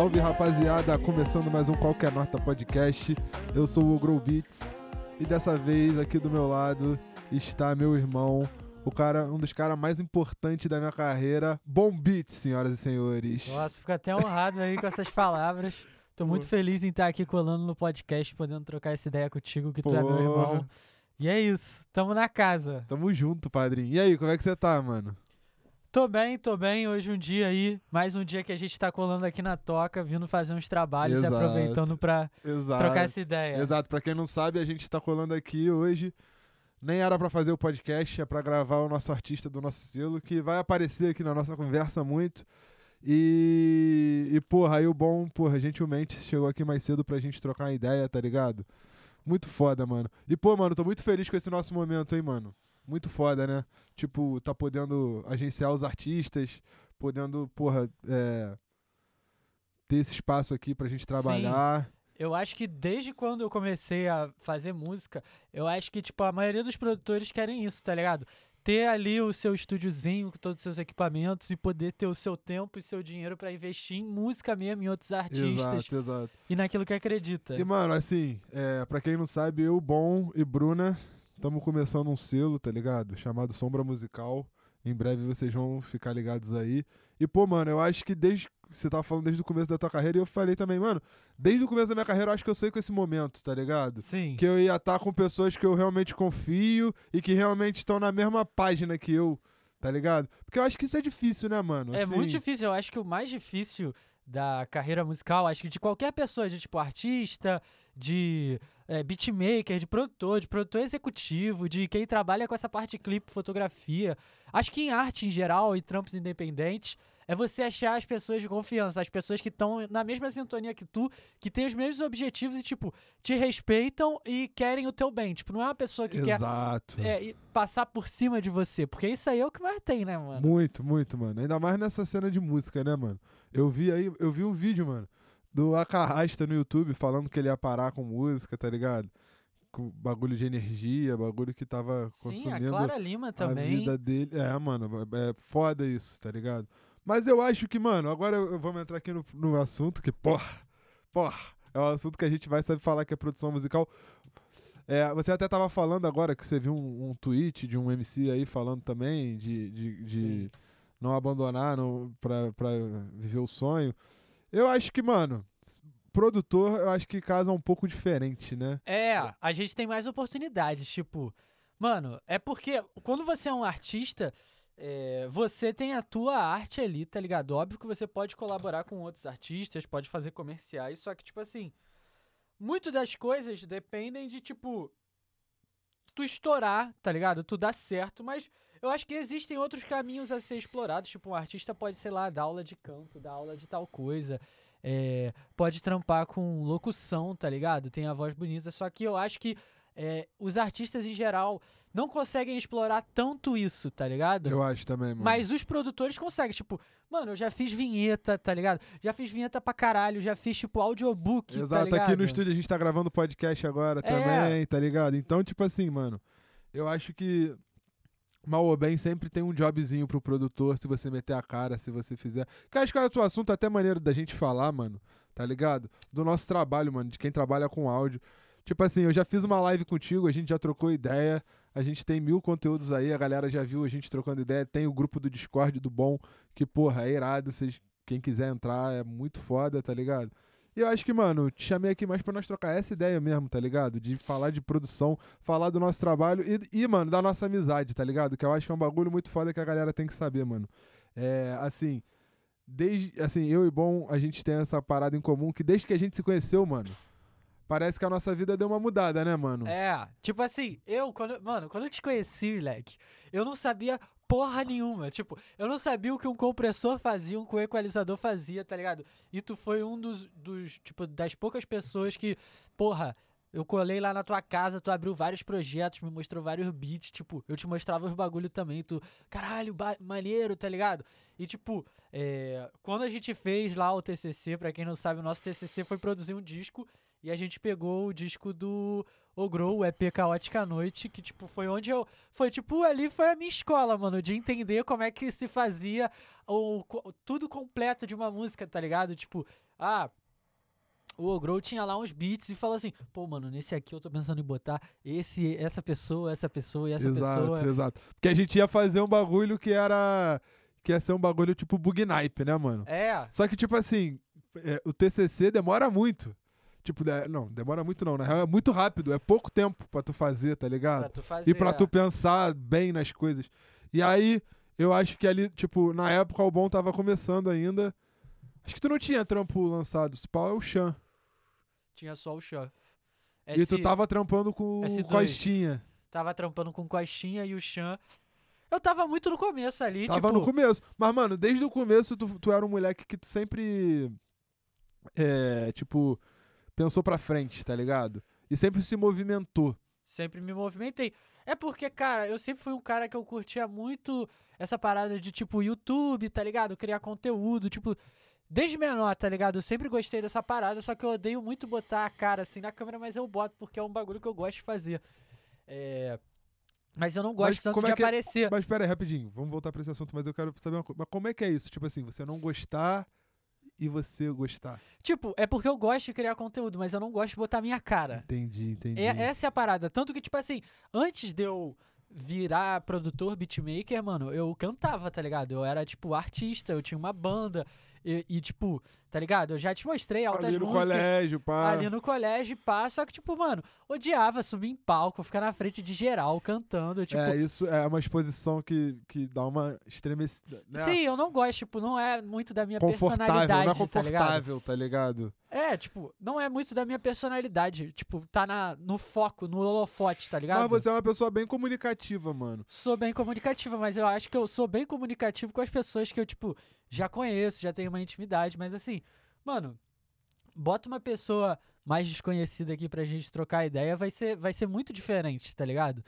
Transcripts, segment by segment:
Salve rapaziada, começando mais um Qualquer Nota Podcast. Eu sou o Grow Beats e dessa vez aqui do meu lado está meu irmão, o cara, um dos caras mais importantes da minha carreira, Bom Beats, senhoras e senhores. Nossa, fico até honrado aí com essas palavras. Tô muito feliz em estar aqui colando no podcast, podendo trocar essa ideia contigo, que tu é meu irmão. E é isso, tamo na casa. Tamo junto, padrinho. E aí, como é que você tá, mano? Tô bem, tô bem. Hoje um dia aí, mais um dia que a gente tá colando aqui na toca, vindo fazer uns trabalhos Exato. e aproveitando pra Exato. trocar essa ideia. Exato, pra quem não sabe, a gente tá colando aqui hoje. Nem era pra fazer o podcast, é pra gravar o nosso artista do nosso selo, que vai aparecer aqui na nossa conversa muito. E, e porra, aí o bom, porra, gentilmente chegou aqui mais cedo pra gente trocar uma ideia, tá ligado? Muito foda, mano. E, pô, mano, tô muito feliz com esse nosso momento, hein, mano. Muito foda, né? Tipo, tá podendo agenciar os artistas, podendo, porra, é, ter esse espaço aqui pra gente trabalhar. Eu acho que desde quando eu comecei a fazer música, eu acho que, tipo, a maioria dos produtores querem isso, tá ligado? Ter ali o seu estúdiozinho com todos os seus equipamentos e poder ter o seu tempo e seu dinheiro pra investir em música mesmo, em outros artistas Exato, exato. e naquilo que acredita. E, mano, assim, é, pra quem não sabe, eu, Bom e Bruna estamos começando um selo, tá ligado? Chamado Sombra Musical. Em breve vocês vão ficar ligados aí. E, pô, mano, eu acho que desde. Você tava falando desde o começo da tua carreira e eu falei também, mano, desde o começo da minha carreira eu acho que eu sei com esse momento, tá ligado? Sim. Que eu ia estar com pessoas que eu realmente confio e que realmente estão na mesma página que eu, tá ligado? Porque eu acho que isso é difícil, né, mano? É Assim, muito difícil. Eu acho que o mais difícil da carreira musical, acho que de qualquer pessoa, de tipo artista, de é, beatmaker, de produtor, de produtor executivo, de quem trabalha com essa parte de clipe, fotografia. Acho que em arte em geral e trampos independentes, é você achar as pessoas de confiança, as pessoas que estão na mesma sintonia que tu, que têm os mesmos objetivos e, tipo, te respeitam e querem o teu bem. Tipo, não é uma pessoa que quer Exato. é, e passar por cima de você, porque isso aí é o que mais tem, né, mano? Muito, muito, mano. Ainda mais nessa cena de música, né, mano? Eu vi aí, eu vi um vídeo, mano, do Acarrasta no YouTube falando que ele ia parar com música, tá ligado? Com bagulho de energia, bagulho que tava Sim, a consumindo Clara Lima a também. vida dele. É, mano, é foda isso, tá ligado? Mas eu acho que, mano, agora eu, eu vamos entrar aqui no, no assunto que, porra, porra, é um assunto que a gente vai saber falar que é produção musical. É, você até tava falando agora que você viu um, um tweet de um MC aí falando também de, de, de não abandonar não, pra, pra viver o sonho. Eu acho que, mano, produtor, eu acho que casa um pouco diferente, né? É, a gente tem mais oportunidades, tipo, mano, é porque quando você é um artista, é, você tem a tua arte ali, tá ligado? Óbvio que você pode colaborar com outros artistas, pode fazer comerciais, só que, tipo assim, muito das coisas dependem de, tipo, tu estourar, tá ligado? Tu dar certo, mas eu acho que existem outros caminhos a ser explorados. Tipo, um artista pode, sei lá, dar aula de canto, dar aula de tal coisa. é, pode trampar com locução, tá ligado? Tem a voz bonita. Só que eu acho que é, os artistas em geral não conseguem explorar tanto isso, tá ligado? Eu acho também, mano. Mas os produtores conseguem, tipo, mano, eu já fiz vinheta, tá ligado? Já fiz vinheta pra caralho, já fiz, tipo, audiobook, tá Exato, ligado? aqui no estúdio a gente tá gravando podcast agora É. também, tá ligado? Então, tipo assim, mano, eu acho que mal ou bem sempre tem um jobzinho pro produtor, se você meter a cara, se você fizer. Que acho que é o assunto até maneiro da gente falar, mano, tá ligado? Do nosso trabalho, mano, de quem trabalha com áudio. Tipo assim, eu já fiz uma live contigo, a gente já trocou ideia, a gente tem mil conteúdos aí, a galera já viu a gente trocando ideia, tem o grupo do Discord do Bom, que, porra, é irado, vocês, quem quiser entrar, é muito foda, tá ligado? E eu acho que, mano, te chamei aqui mais pra nós trocar essa ideia mesmo, tá ligado? De falar de produção, falar do nosso trabalho e, e, mano, da nossa amizade, tá ligado? Que eu acho que é um bagulho muito foda que a galera tem que saber, mano. É, assim, desde, assim, eu e Bom, a gente tem essa parada em comum que desde que a gente se conheceu, mano, parece que a nossa vida deu uma mudada, né, mano? É, tipo assim, eu, quando, mano, quando eu te conheci, moleque, eu não sabia porra nenhuma. Tipo, eu não sabia o que um compressor fazia, um que equalizador fazia, tá ligado? E tu foi um dos, dos, tipo, das poucas pessoas que, porra, eu colei lá na tua casa, tu abriu vários projetos, me mostrou vários beats, tipo, eu te mostrava os bagulho também, tu, caralho, maneiro, tá ligado? E tipo, é, quando a gente fez lá o TCC, pra quem não sabe, o nosso TCC foi produzir um disco e a gente pegou o disco do Ogro, o EP Caótica Noite, que, tipo, foi onde eu. Foi, tipo, ali foi a minha escola, mano, de entender como é que se fazia o, co- tudo completo de uma música, tá ligado? Tipo, Ah, o Ogrou tinha lá uns beats e falou assim: pô, mano, nesse aqui eu tô pensando em botar esse, essa pessoa, essa pessoa e essa exato, pessoa. exato. Porque a gente ia fazer um bagulho que era. Que ia ser um bagulho tipo bug naipe, né, mano? É, Só que, tipo assim, é, o TCC demora muito. Tipo, de- não, demora muito não. Na real, é muito rápido. É pouco tempo pra tu fazer, tá ligado? pra tu fazer. E pra tu pensar bem nas coisas. E aí, eu acho que ali, tipo, na época o Bom tava começando ainda. Acho que tu não tinha trampo lançado. Esse pau é o Chan. Tinha só o Chan. E tu tava trampando com S2. o Costinha. Tava trampando com o Coxinha e o Chan. Eu tava muito no começo ali, Tava tipo. no começo. Mas, mano, desde o começo tu, tu era um moleque que tu sempre. É, tipo, pensou pra frente, tá ligado? E sempre se movimentou. Sempre me movimentei. É porque, cara, eu sempre fui um cara que eu curtia muito essa parada de, tipo, YouTube, tá ligado? Criar conteúdo, tipo, desde menor, tá ligado? Eu sempre gostei dessa parada, só que eu odeio muito botar a cara assim na câmera, mas eu boto porque é um bagulho que eu gosto de fazer. É. Mas eu não gosto Mas tanto de é que- aparecer. Mas pera aí, rapidinho. Vamos voltar pra esse assunto, mas eu quero saber uma coisa. Mas como é que é isso? Tipo assim, você não gostar e você gostar. Tipo, é porque eu gosto de criar conteúdo, mas eu não gosto de botar minha cara. Entendi, entendi. É, essa é a parada. Tanto que, tipo assim, antes de eu virar produtor, beatmaker, mano, eu cantava, tá ligado? Eu era, tipo, artista, eu tinha uma banda. E, e, tipo, tá ligado? Eu já te mostrei altas Ali no músicas. colégio, pá. Ali no colégio, pá. Só que, tipo, mano, odiava subir em palco, ficar na frente de geral cantando. Tipo, É, isso é uma exposição que, que dá uma estremecida. Né? sim, eu não gosto, tipo, não é muito da minha confortável, personalidade, não é tá ligado? confortável, tá ligado? É, tipo, não é muito da minha personalidade. Tipo, tá na, no foco, no holofote, tá ligado? Mas você é uma pessoa bem comunicativa, mano. Sou bem comunicativa, mas eu acho que eu sou bem comunicativo com as pessoas que eu, tipo, já conheço, já tenho uma intimidade, mas assim, mano, bota uma pessoa mais desconhecida aqui pra gente trocar ideia, vai ser, vai ser muito diferente, tá ligado?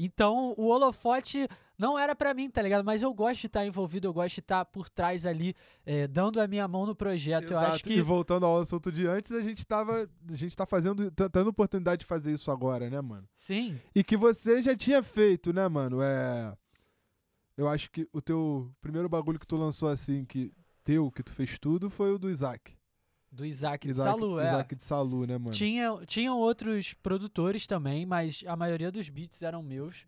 Então, o holofote não era pra mim, tá ligado? Mas eu gosto de estar envolvido, eu gosto de estar por trás ali, eh, dando a minha mão no projeto. Eu acho Exato. que. E voltando ao assunto de antes, a gente tava. A gente tá fazendo. tá tendo oportunidade de fazer isso agora, né, mano? Sim, E que você já tinha feito, né, mano? É. Eu acho que o teu primeiro bagulho que tu lançou assim, que teu, que tu fez tudo, foi o do Isaac. Do Isaac de Isaac, Salu, é. Isaac de Salu, né, mano? Tinha, tinham outros produtores também, mas a maioria dos beats eram meus.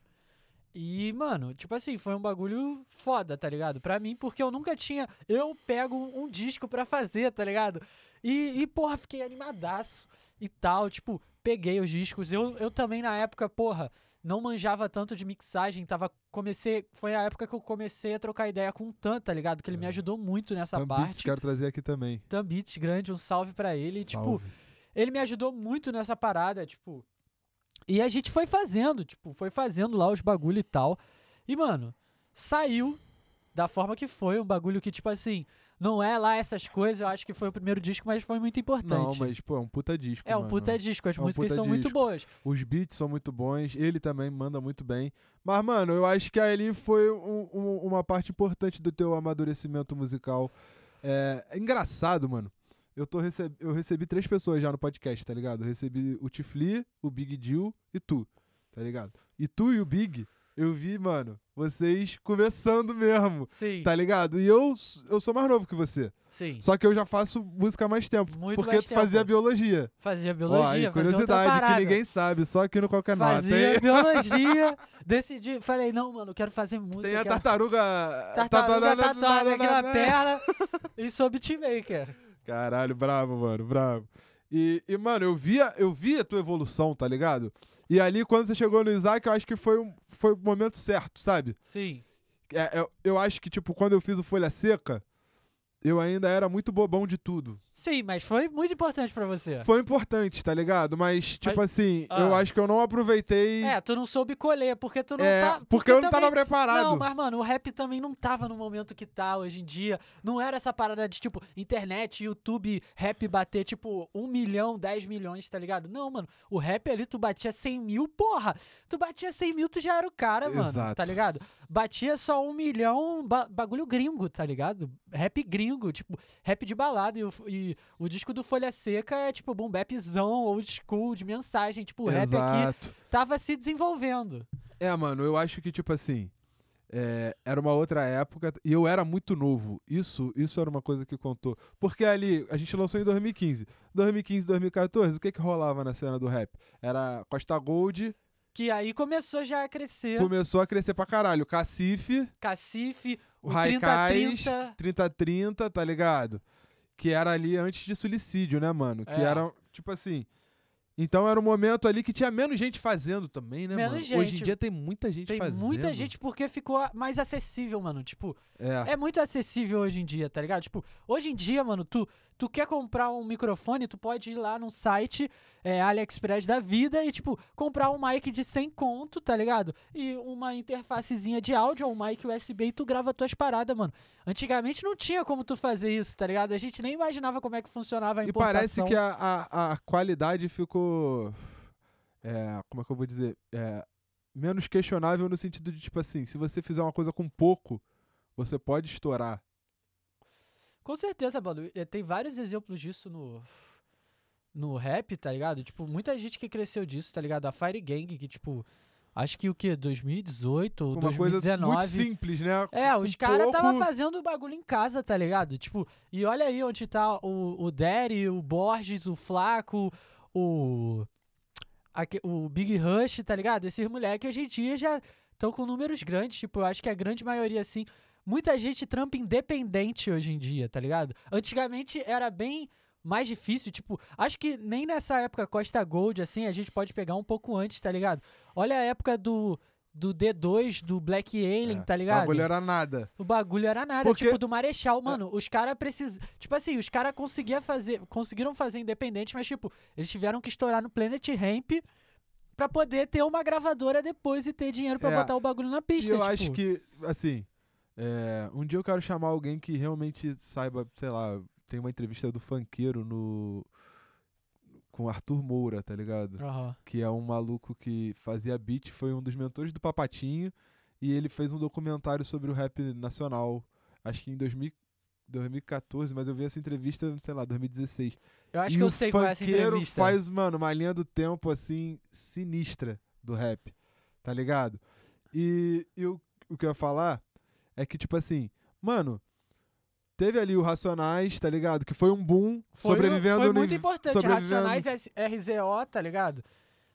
E, mano, tipo assim, foi um bagulho foda, tá ligado? Pra mim, porque eu nunca tinha. Eu pego um, um disco pra fazer, tá ligado? E, e, porra, fiquei animadaço e tal. Tipo, peguei os discos. Eu, eu também, na época, porra, não manjava tanto de mixagem. Tava. Comecei. Foi a época que eu comecei a trocar ideia com o Tan, tá ligado? Que ele me É. ajudou muito nessa Tam Beats, parte. quero trazer aqui também. Tan Beats grande, um salve pra ele. Tipo, Salve. ele me ajudou muito nessa parada, tipo. E a gente foi fazendo, tipo, foi fazendo lá os bagulho e tal. E, mano, saiu da forma que foi, um bagulho que, tipo assim, não é lá essas coisas, eu acho que foi o primeiro disco, mas foi muito importante. Não, mas, pô, é um puta disco. é um mano. puta disco, as É um músicas são muito disco. boas. Os beats são muito bons, ele também manda muito bem. Mas, mano, eu acho que ali foi um- um- uma parte importante do teu amadurecimento musical. É, é engraçado, mano. Eu, tô receb... eu recebi três pessoas já no podcast, tá ligado? Eu recebi o Tifli, o Big Jill e tu, tá ligado? E tu e o Big, eu vi, mano, vocês começando mesmo, Sim, tá ligado? E eu, eu sou mais novo que você. sim. Só que eu já faço música há mais tempo. Muito porque mais tu fazia tempo. biologia. Fazia Ó, biologia, fazia outra curiosidade que ninguém sabe, só aqui no Qualquer Nota. Fazia biologia, decidi, falei, não, mano, eu quero fazer música. tem a quero tartaruga. tartaruga tatuada aqui na na- perna e sou beatmaker. Caralho, bravo, mano, bravo. E, e, mano, eu via, eu via a tua evolução, tá ligado? E ali, quando você chegou no Isaac, eu acho que foi, um, foi o momento certo, sabe? Sim, É, eu, eu acho que, tipo, quando eu fiz o Folha Seca, eu ainda era muito bobão de tudo. Sim, mas foi muito importante pra você. Foi importante, tá ligado? Mas, tipo assim, eu ah. acho que eu não aproveitei. É, tu não soube colher, porque tu não é, tá. porque, eu não também- tava preparado. Não, mas, mano, o rap também não tava no momento que tá hoje em dia. Não era essa parada de, tipo, internet, YouTube, rap bater, tipo, um milhão, 10 milhões, tá ligado? Não, mano. O rap ali, tu batia 100 mil, porra. Tu batia 100 mil, tu já era o cara, mano. Exato. Tá ligado? Batia só um milhão, ba- bagulho gringo, tá ligado? Rap gringo, tipo, rap de balada. E o, o disco do Folha Seca é, tipo, boom bapzão, old school, de mensagem. Tipo, o rap aqui tava se desenvolvendo. É, mano, eu acho que, tipo assim. é, era uma outra época e eu era muito novo. Isso, isso era uma coisa que contou. Porque ali, a gente lançou em 2015. 2015, 2014, o que que rolava na cena do rap? Era Costa Gold, Que aí começou já a crescer. começou a crescer pra caralho. Cacife, Cacife, o o Raikais, 30-30. 3030, tá ligado? Que era ali antes de suicídio, né, mano? Que É. era, tipo assim. Então era um momento ali que tinha menos gente fazendo também, né, Menos mano? Hoje em gente. dia tem muita gente Tem fazendo. muita gente porque ficou mais acessível, mano. Tipo, É. é muito acessível hoje em dia, tá ligado? Tipo, hoje em dia, mano, tu, tu quer comprar um microfone, tu pode ir lá num site é, AliExpress da vida e, tipo, comprar um mic de 100 conto, tá ligado? E uma interfacezinha de áudio, um mic USB e tu grava tuas paradas, mano. Antigamente não tinha como tu fazer isso, tá ligado? A gente nem imaginava como é que funcionava a E importação. parece que a, a, a qualidade ficou. É, como é que eu vou dizer? É, menos questionável no sentido de, tipo assim, se você fizer uma coisa com pouco, você pode estourar. Com certeza, Balu. Tem vários exemplos disso no, no rap, tá ligado? Tipo, muita gente que cresceu disso, tá ligado? A Fire Gang, que, tipo, acho que o que? 2018 ou Uma coisa 2019. muito simples, né? É, os caras tava pouco- fazendo o bagulho em casa, tá ligado? Tipo, e olha aí onde tá o, o Daddy, o Borges, o Flaco, o. o Big Rush, tá ligado? Esses moleques hoje em dia já estão com números grandes, tipo, eu acho que a grande maioria, assim. Muita gente trampa independente hoje em dia, tá ligado? Antigamente era bem mais difícil, tipo, acho que nem nessa época Costa Gold, assim, a gente pode pegar um pouco antes, tá ligado? Olha a época do, do D2, do Black Alien, É, tá ligado? O bagulho era nada. O bagulho era nada, Porque- tipo do Marechal, mano. Os caras precisam. Tipo assim, os caras conseguiam fazer. Conseguiram fazer independente, mas, tipo, eles tiveram que estourar no Planet Ramp pra poder ter uma gravadora depois e ter dinheiro pra É, botar o bagulho na E pista. eu tipo. acho que, assim, é, um dia eu quero chamar alguém que realmente saiba, sei lá, tem uma entrevista do funkeiro no. Com Arthur Moura, tá ligado? Aham. que é um maluco que fazia beat, foi um dos mentores do Papatinho, e ele fez um documentário sobre o rap nacional, acho que em 2000 2014, mas eu vi essa entrevista, sei lá, 2016. Eu acho e que eu sei qual é essa entrevista. faz, mano, uma linha do tempo, assim, sinistra do rap, tá ligado? E, e o, o que eu ia falar é que, tipo assim, mano, teve ali o Racionais, tá ligado? Que foi um boom, Foi, sobrevivendo foi muito importante. sobrevivendo- Racionais RZO, tá ligado?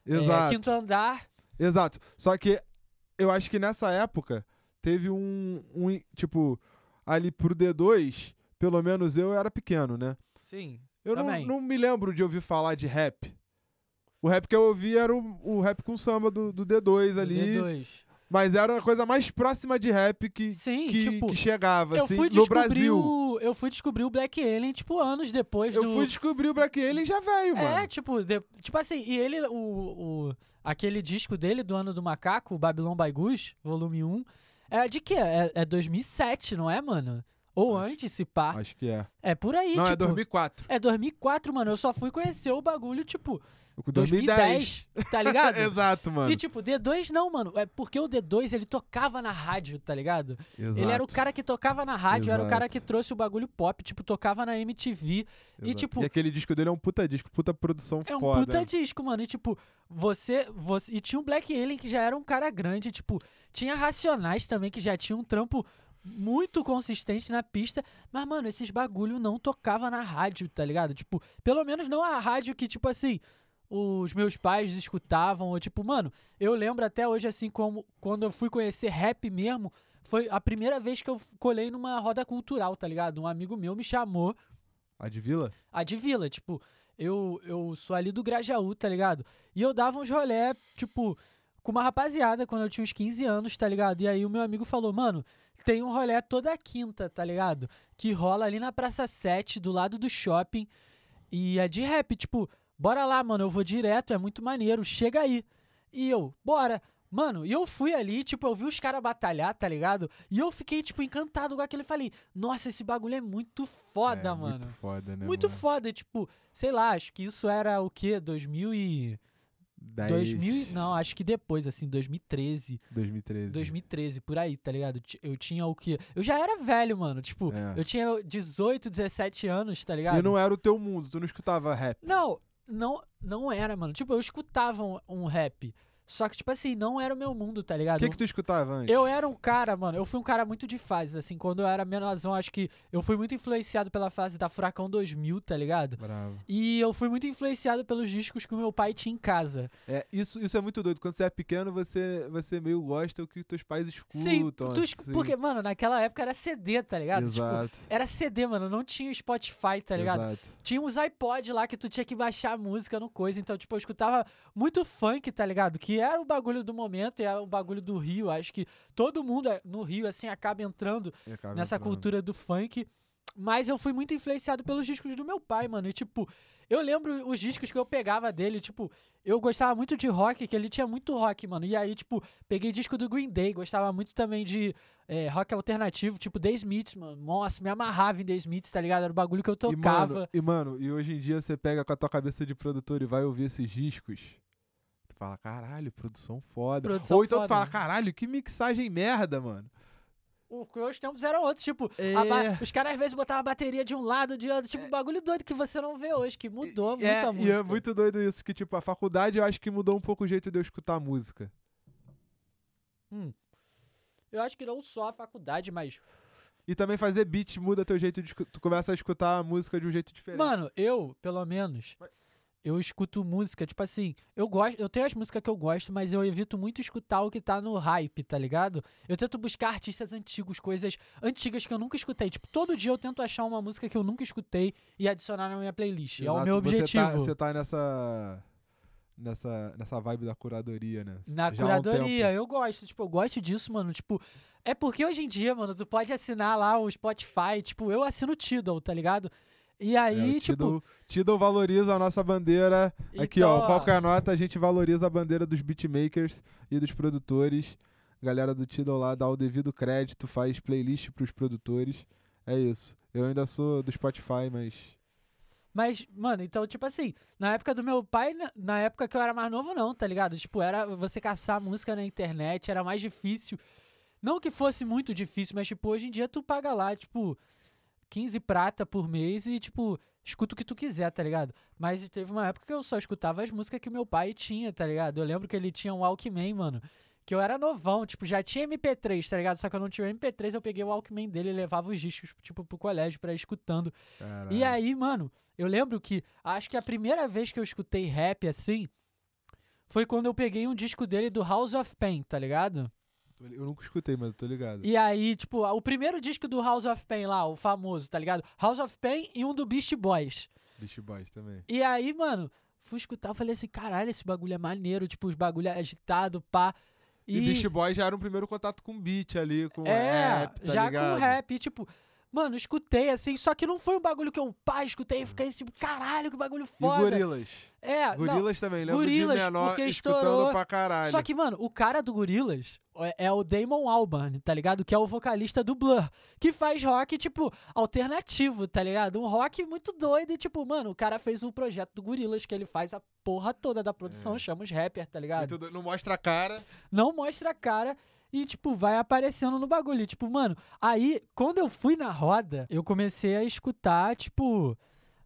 É, Exato. quinto andar. Exato. Só que eu acho que nessa época teve um, um tipo, ali pro D2, pelo menos eu era pequeno, né? Sim. Eu não, Também. não me lembro de ouvir falar de rap. O rap que eu ouvi era o, o rap com samba do, do D2 ali. D2. Mas era a coisa mais próxima de rap que, Sim, que, tipo. que chegava, eu assim, no Brasil. o. Eu fui descobrir o Black Alien, tipo, anos depois Eu do. fui descobrir o Black Alien já velho, É, mano. tipo, de- tipo assim, e ele, o, o, aquele disco dele do ano do macaco, o Babylon by Goose, volume 1, é de quê? É, é 2007, não é, mano? Ou Acho- antes, se pá. Acho que é. É por aí, não, tipo. é 2004. É 2004, mano. Eu só fui conhecer o bagulho, tipo, 2010. 2010, tá ligado? Exato, mano. E tipo, D2 não, mano. É porque o D2 ele tocava na rádio, tá ligado? Ele era o Exato. cara que tocava na rádio, era o cara Exato. que trouxe o bagulho pop, tipo, tocava na MTV. E, Exato. tipo, E aquele disco dele é um puta disco, puta produção É um foda. puta disco, mano. E tipo, você, você. E tinha o Black Alien que já era um cara grande. Tipo, tinha Racionais também que já tinha um trampo muito consistente na pista. Mas, mano, esses bagulho não tocava na rádio, tá ligado? Tipo, pelo menos não a rádio que, tipo assim. Os meus pais escutavam, ou tipo, mano, eu lembro até hoje, assim, como quando eu fui conhecer rap mesmo, foi a primeira vez que eu colei numa roda cultural, tá ligado? Um amigo meu me chamou A de Vila? a de vila, tipo, eu, eu sou ali do Grajaú, tá ligado? E eu dava uns rolé, tipo, com uma rapaziada quando eu tinha uns 15 anos, tá ligado? E aí o meu amigo falou, mano, tem um rolé toda quinta, tá ligado? Que rola ali na Praça 7, do lado do shopping. E é de rap, tipo, bora lá, mano, eu vou direto, é muito maneiro, chega aí. E eu, bora. Mano, e eu fui ali, tipo, eu vi os caras batalhar, tá ligado? E eu fiquei, tipo, encantado com aquilo. e Falei, nossa, esse bagulho é muito foda, é, mano. Muito foda, né? Muito mano? foda, tipo, sei lá, acho que isso era o quê? 2000 e... 10, 2000 e- Não, acho que depois, assim, 2013, 2013. 2013, por aí, tá ligado? Eu tinha o quê? Eu já era velho, mano, tipo, É. eu tinha 18, 17 anos, tá ligado? E não era o teu mundo, tu não escutava rap. Não, não, não era, mano. Tipo, eu escutava um, um rap, Só que, tipo assim, não era o meu mundo, tá ligado? O que, que tu escutava antes? Eu era um cara, mano, eu fui um cara muito de fases, assim, quando eu era menorzão, acho que eu fui muito influenciado pela fase da Furacão 2000, tá ligado? Bravo. E eu fui muito influenciado pelos discos que o meu pai tinha em casa. É, isso, isso é muito doido. Quando você é pequeno, você, você meio gosta do que teus pais escutam. Sim, tu escu- assim. porque, mano, naquela época era CD, tá ligado? Tipo, Exato. era CD, mano, não tinha Spotify, tá ligado? Exato. Tinha uns iPod lá que tu tinha que baixar a música no coisa. Então, tipo, eu escutava muito funk, tá ligado? Que era o bagulho do momento, e era o bagulho do Rio. Acho que todo mundo eh, no Rio, assim, acaba entrando acaba nessa entrando. cultura do funk. Mas eu fui muito influenciado pelos discos do meu pai, mano. E, tipo, eu lembro os discos que eu pegava dele, tipo, eu gostava muito de rock, que ele tinha muito rock, mano. E aí, tipo, peguei disco do Green Day, gostava muito também de eh, rock alternativo, tipo The Smiths, mano. Nossa, me amarrava em The Smiths, tá ligado? Era o bagulho que eu E mano, tocava. e, mano, e hoje em dia você pega com a tua cabeça de produtor e vai ouvir esses discos. Tu fala, caralho, produção foda. Produção Ou então foda, tu fala, né? caralho, que mixagem merda, mano. O- Os tempos eram outros, tipo, É. a os caras às vezes botavam a bateria de um lado, de outro, tipo, bagulho doido que você não vê hoje, que mudou muito é, a E música. é muito doido isso, que tipo, a faculdade eu acho que mudou um pouco o jeito de eu escutar música. Hum. Eu acho que não só a faculdade, mas. E também fazer beat muda teu jeito de escutar. Tu começa a escutar a música de um jeito diferente. Mano, eu, pelo menos, Mas- eu escuto música, tipo assim, eu gosto, eu tenho as músicas que eu gosto, mas eu evito muito escutar o que tá no hype, tá ligado? Eu tento buscar artistas antigos, coisas antigas que eu nunca escutei. Tipo, todo dia eu tento achar uma música que eu nunca escutei e adicionar na minha playlist. É o Exato, meu Você tá, objetivo. você tá nessa. Nessa, nessa vibe da curadoria, né? Na Já um curadoria, tempo. eu gosto, tipo, eu gosto disso, mano. Tipo, é porque hoje em dia, mano, tu pode assinar lá o Spotify, tipo, eu assino o Tidal, tá ligado? E É, aí, o tipo. Tidal, valoriza a nossa bandeira. Aqui, então, ó, qual que é a? A gente valoriza a bandeira dos beatmakers e dos produtores. Galera do Tidal lá dá o devido crédito, faz playlist pros produtores. É isso. Eu ainda sou do Spotify, mas. Mas, mano, então, tipo assim, na época do meu pai, na época que eu era mais novo, não, tá ligado? Tipo, era você caçar música na internet, era mais difícil. Não que fosse muito difícil, mas, tipo, hoje em dia tu paga lá, tipo, 15 prata por mês e, tipo, escuta o que tu quiser, tá ligado? Mas teve uma época que eu só escutava as músicas que meu pai tinha, tá ligado? Eu lembro que ele tinha um Walkman, mano. Que eu era novão, tipo, já tinha MP3, tá ligado? Só que eu não tinha MP3, eu peguei o Walkman dele e levava os discos, tipo, pro colégio pra ir escutando. Caralho. E aí, mano, eu lembro que acho que a primeira vez que eu escutei rap assim foi quando eu peguei um disco dele do House of Pain, tá ligado? Eu nunca escutei, mas eu tô ligado. E aí, tipo, o primeiro disco do House of Pain lá, o famoso, tá ligado? House of Pain e um do Beast Boys. Beast Boys também. E aí, mano, fui escutar, eu falei assim, caralho, esse bagulho é maneiro, tipo, os bagulho agitado, pá. E, Beast Boys já era um primeiro contato com beat ali, com É, rap, tá já ligado? com rap, e, tipo, mano, escutei assim, só que não foi um bagulho que eu, pá, escutei e fiquei tipo, caralho, que bagulho E foda. Gorilas. É, não, Gorilas também, lembro Gorilas, de menor porque escutando estourou. pra caralho. Só que, mano, o cara do Gorillaz é, é o Damon Albarn, tá ligado? Que é o vocalista do Blur. Que faz rock, tipo, alternativo, tá ligado? Um rock muito doido e, tipo, mano, o cara fez um projeto do Gorillaz que ele faz a porra toda da produção, É. chama os rappers, tá ligado? Não mostra a cara. Não mostra a cara e, tipo, vai aparecendo no bagulho. E, Tipo, mano, aí, quando eu fui na roda, eu comecei a escutar, tipo,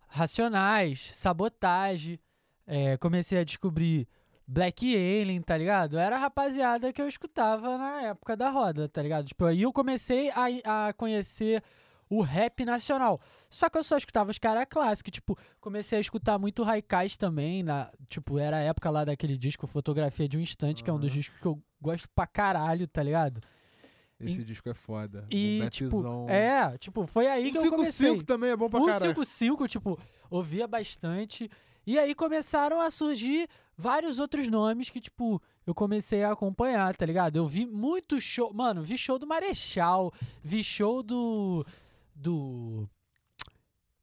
Racionais, Sabotagem, é, comecei a descobrir Black Alien, tá ligado? Era a rapaziada que eu escutava na época da roda, tá ligado? Tipo, aí eu comecei a, a conhecer o rap nacional. Só que eu só escutava os caras clássicos, tipo, comecei a escutar muito Raikais também, na, tipo, era a época lá daquele disco Fotografia de um Instante, que é um dos discos que eu gosto pra caralho, tá ligado? Esse disco é foda. E, um tipo, é, tipo, foi aí que eu comecei. 155 também é bom pra O caralho. 55, tipo, ouvia bastante. E aí começaram a surgir vários outros nomes que, tipo, eu comecei a acompanhar, tá ligado? Eu vi muito show. Mano, vi show do Marechal, vi show do. Do.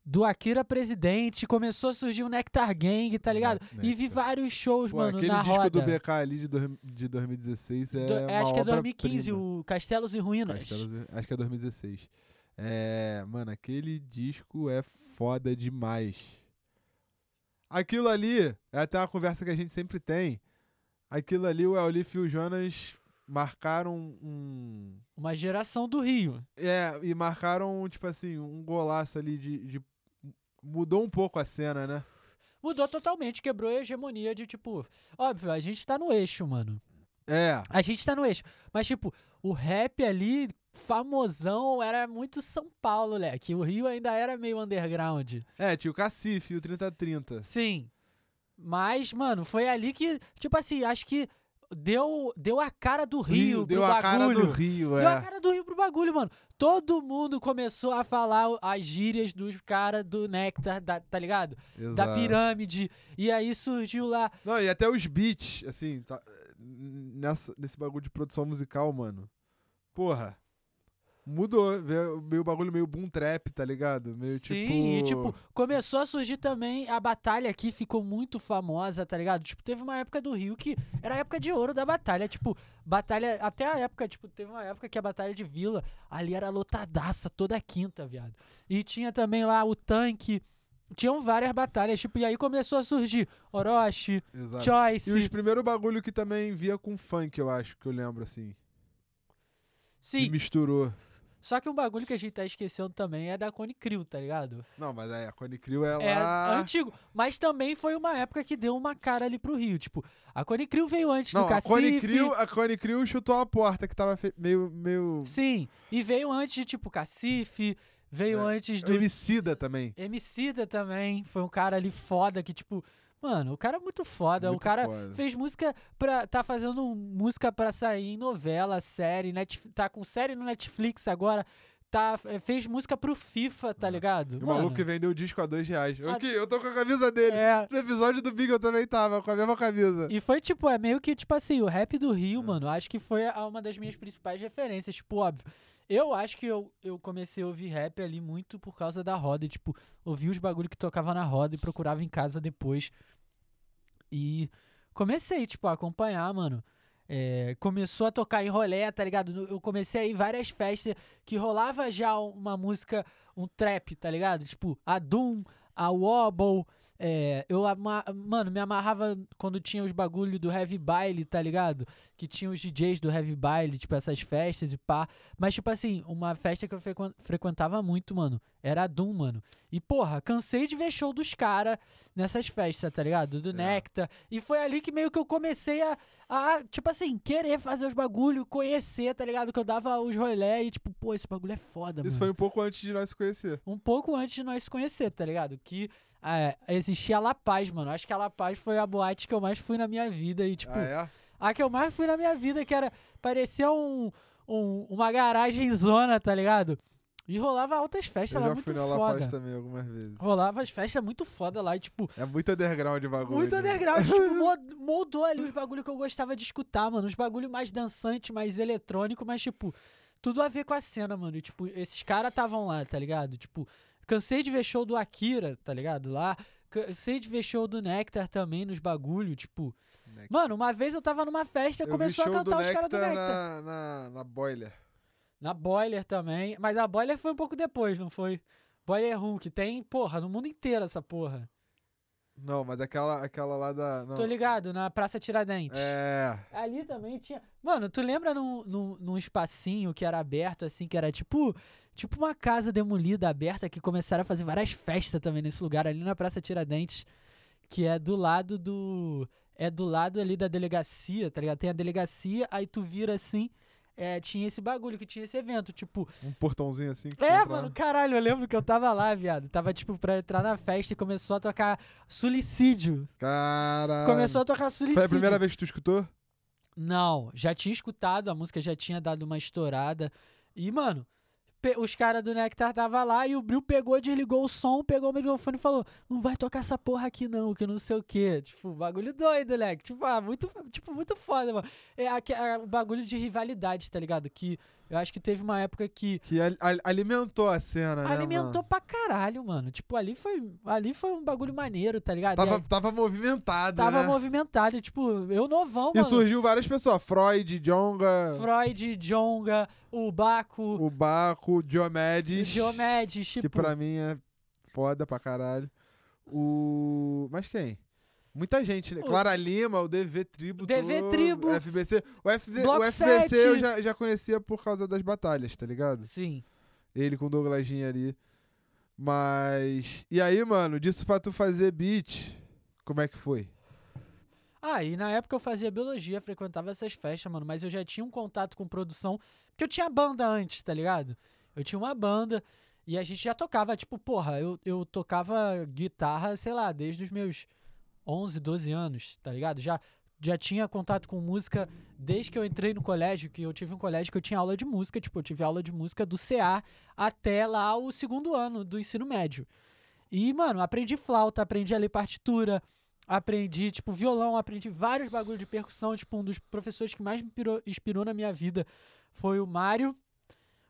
Do Akira Presidente, começou a surgir o Nectar Gang, tá ligado? E vi Nectar. vários shows, Pô, mano, aquele na disco roda. do BK ali de, dois- de 2016 é Do- uma acho que é 2015, obra-prima. o Castelos e Ruínas. Castelos Acho que é 2016. É, mano, aquele disco é foda demais. Aquilo ali, é até uma conversa que a gente sempre tem. Aquilo ali, o Elif e o Jonas marcaram um. Uma geração do Rio. É, e marcaram, tipo assim, um golaço ali de. de- mudou um pouco a cena, né? mudou totalmente, quebrou a hegemonia de, tipo, óbvio, a gente tá no eixo, mano. É. A gente tá no eixo. Mas, tipo, o rap ali, famosão, era muito São Paulo, moleque. O Rio ainda era meio underground. É, tinha o Cacife, o 3030. Sim. Mas, mano, foi ali que, tipo assim, acho que deu, deu a cara do Rio, deu pro a cara bagulho. do Rio, Deu a é. cara do Rio pro bagulho, mano. Todo mundo começou a falar as gírias dos caras do Nectar, da- tá ligado? Da Exato. pirâmide. E aí surgiu lá. Não, e até os beats, assim, tá, nessa, nesse bagulho de produção musical, mano. Porra. Mudou, veio meio bagulho meio boom trap, tá ligado? Meio Sim, tipo. e tipo, começou a surgir também a batalha aqui, ficou muito famosa, tá ligado? Tipo, teve uma época do Rio que era a época de ouro da batalha, tipo, batalha, até a época, tipo, teve uma época que a batalha de Vila, ali era lotadaça toda quinta, viado. E tinha também lá o tanque, tinham várias batalhas, tipo, e aí começou a surgir Orochi, Exato. Choice, E os primeiros bagulho que também via com funk, eu acho, que eu lembro, assim. Sim. misturou. Só que um bagulho que a gente tá esquecendo também é da Cone Crew, tá ligado? Não, mas aí a Cone Crew é É lá. antigo. Mas também foi uma época que deu uma cara ali pro Rio. Tipo, a Cone Crew veio antes Não, do a Cacife. Cone, Crew, a Cone Crew chutou a porta que tava meio. meio... Sim. E veio antes de, tipo, Cacife. Veio É. antes O do Emicida também. Emicida também. Foi um cara ali foda que, tipo... Mano, o cara é muito foda. Muito o cara foda. fez música pra... Tá fazendo música pra sair em novela, série. Net, tá com série no Netflix agora. Tá, é, fez música pro FIFA, tá ligado? E o maluco que vendeu o disco a dois reais. Eu, A- que, eu tô com a camisa dele. é, No episódio do Big eu também tava, com a mesma camisa. E foi tipo, é meio que tipo assim, o rap do Rio, É. mano, acho que foi uma das minhas principais referências. Tipo, óbvio. Eu acho que eu, eu comecei a ouvir rap ali muito por causa da roda. Tipo, ouvia os bagulho que tocava na roda e procurava em casa depois. E comecei, tipo, a acompanhar, mano. É, começou a tocar em rolé, tá ligado? Eu comecei a ir várias festas que rolava já uma música, um trap, tá ligado? Tipo, a Doom, a Wobble. É, eu, ama- mano, me amarrava quando tinha os bagulho do Heavy Baile, tá ligado? Que tinha os DJs do Heavy Baile, tipo, essas festas e pá. Mas, tipo assim, uma festa que eu frequen- frequentava muito, mano, era a Doom, mano. E, porra, cansei de ver show dos caras nessas festas, tá ligado? Do É. Nectar. E foi ali que meio que eu comecei a, a, tipo assim, querer fazer os bagulho, conhecer, tá ligado? Que eu dava os rolé e, tipo, pô, esse bagulho é foda, Isso mano. foi um pouco antes de nós se conhecer. Um pouco antes de nós se conhecer, tá ligado? Que é, existia a La Paz, mano. Acho que a La Paz foi a boate que eu mais fui na minha vida. E, tipo, ah, é? a que eu mais fui na minha vida, que era. Parecia um, um- uma garagem zona, tá ligado? E rolava altas festas Eu lá já muito fui na La. Paz também algumas vezes. Rolava as festas muito foda lá, e, tipo, É muito underground o bagulho. muito né? underground. tipo, mo- moldou ali os bagulho que eu gostava de escutar, mano. Os bagulho mais dançante, mais eletrônico, mas, tipo, tudo a ver com a cena, mano. E, tipo, esses caras estavam lá, tá ligado? Tipo, cansei de ver show do Akira, tá ligado? Lá. Cansei de ver show do Nectar também nos bagulho, tipo. Nectar. Mano, uma vez eu tava numa festa Eu vi começou a cantar os caras do Nectar Nectar. Na, na, na Boiler. Na Boiler também. Mas a Boiler foi um pouco depois, não foi? Boiler Room, que tem, porra, no mundo inteiro essa porra. Não, mas aquela, aquela lá da. Não. Tô ligado, na Praça Tiradentes. É. Ali também tinha. Mano, tu lembra num, num, num espacinho que era aberto, assim, que era tipo. Tipo uma casa demolida aberta que começaram a fazer várias festas também nesse lugar, ali na Praça Tiradentes. Que é do lado do. É do lado ali da delegacia, tá ligado? Tem a delegacia, aí tu vira assim. É, tinha esse bagulho, que tinha esse evento. Tipo, Um portãozinho assim. é, mano, caralho, eu lembro que eu tava lá, viado. Tava, tipo, pra entrar na festa e começou a tocar Suicídio. Caralho. Começou a tocar Suicídio. Foi a primeira vez que tu escutou? Não, já tinha escutado, a música já tinha dado uma estourada. E, mano, os caras do Nectar tava lá e o Bril pegou, desligou o som, pegou o microfone e falou: Não vai tocar essa porra aqui não, que não sei o quê. Tipo, bagulho doido, leque. Tipo, ah, muito, tipo, muito foda, mano. É, aque- é o bagulho de rivalidade, tá ligado? Que eu acho que teve uma época que Que al- al- alimentou a cena, né? alimentou pra caralho, mano. Tipo, ali foi, ali foi um bagulho maneiro, tá ligado? E Tava, aí tava movimentado, tava né? movimentado. e, Tipo, eu novão, E mano. surgiu várias pessoas. Freud, Jonga, Freud, Jonga, o Baco, o Baco, Diomedes. Diomedes, tipo. Que pra mim é foda pra caralho. O. Mas quem? Muita gente, né? O- Clara Lima, o DV Tribo. DV todo, Tribo. FBC. O, Bloco o FBC eu 7. já, já conhecia por causa das batalhas, tá ligado? Sim. Ele com o Douglasinho ali. Mas. E aí, mano, disso pra tu fazer beat. Como é que foi? Ah, e na época eu fazia biologia, frequentava essas festas, mano, mas eu já tinha um contato com produção, porque eu tinha banda antes, tá ligado? Eu tinha uma banda e a gente já tocava, tipo, porra, eu, eu tocava guitarra, sei lá, desde os meus 11, 12 anos, tá ligado? Já, já tinha contato com música desde que eu entrei no colégio, que eu tive um colégio que eu tinha aula de música, tipo, eu tive aula de música do CA até lá o segundo ano do ensino médio. E, mano, aprendi flauta, aprendi a ler partitura, aprendi, tipo, violão, aprendi vários bagulhos de percussão. Tipo, um dos professores que mais me inspirou, inspirou na minha vida foi o Mário.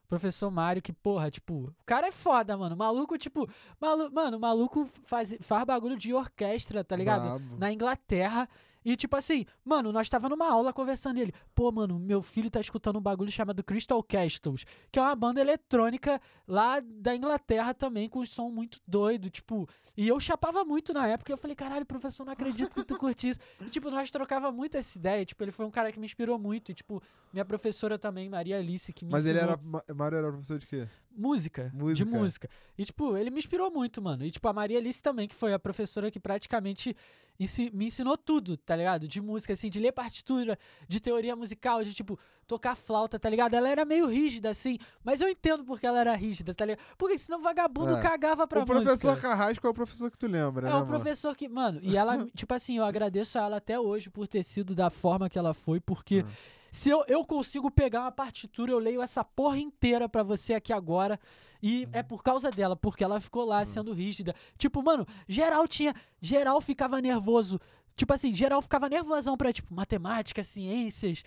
Professor Mário, que, porra, tipo, o cara é foda, mano. Maluco, tipo, malu mano, maluco faz, faz bagulho de orquestra, tá ligado? Brabo. Na Inglaterra. E, tipo assim, mano, nós tava numa aula conversando e ele, pô, mano, meu filho tá escutando um bagulho chamado Crystal Castles, que é uma banda eletrônica lá da Inglaterra também, com um som muito doido, tipo. E eu chapava muito na época, e eu falei, caralho, professor, não acredito que tu curte isso. E, tipo, nós trocava muito essa ideia, tipo, ele foi um cara que me inspirou muito, e, tipo, minha professora também, Maria Alice, que me Mas ele ensinou era. Ma- Mário era professor de quê? Música, de Música. música. E, tipo, ele me inspirou muito, mano. E, tipo, a Maria Alice também, que foi a professora que praticamente ensi- me ensinou tudo, tá ligado? De música, assim, de ler partitura, de teoria musical, de, tipo, tocar flauta, tá ligado? Ela era meio rígida, assim, mas eu entendo porque ela era rígida, tá ligado? Porque senão vagabundo É. cagava pra o professor música. Carrasco é o professor que tu lembra, É né, o mano? professor que. Mano, e ela, tipo assim, eu agradeço a ela até hoje por ter sido da forma que ela foi, porque Ah. Se eu, eu consigo pegar uma partitura, eu leio essa porra inteira pra você aqui agora. E é por causa dela, porque ela ficou lá sendo rígida. Tipo, mano, geral tinha. Geral ficava nervoso. Tipo assim, geral ficava nervosão pra, tipo, matemática, ciências,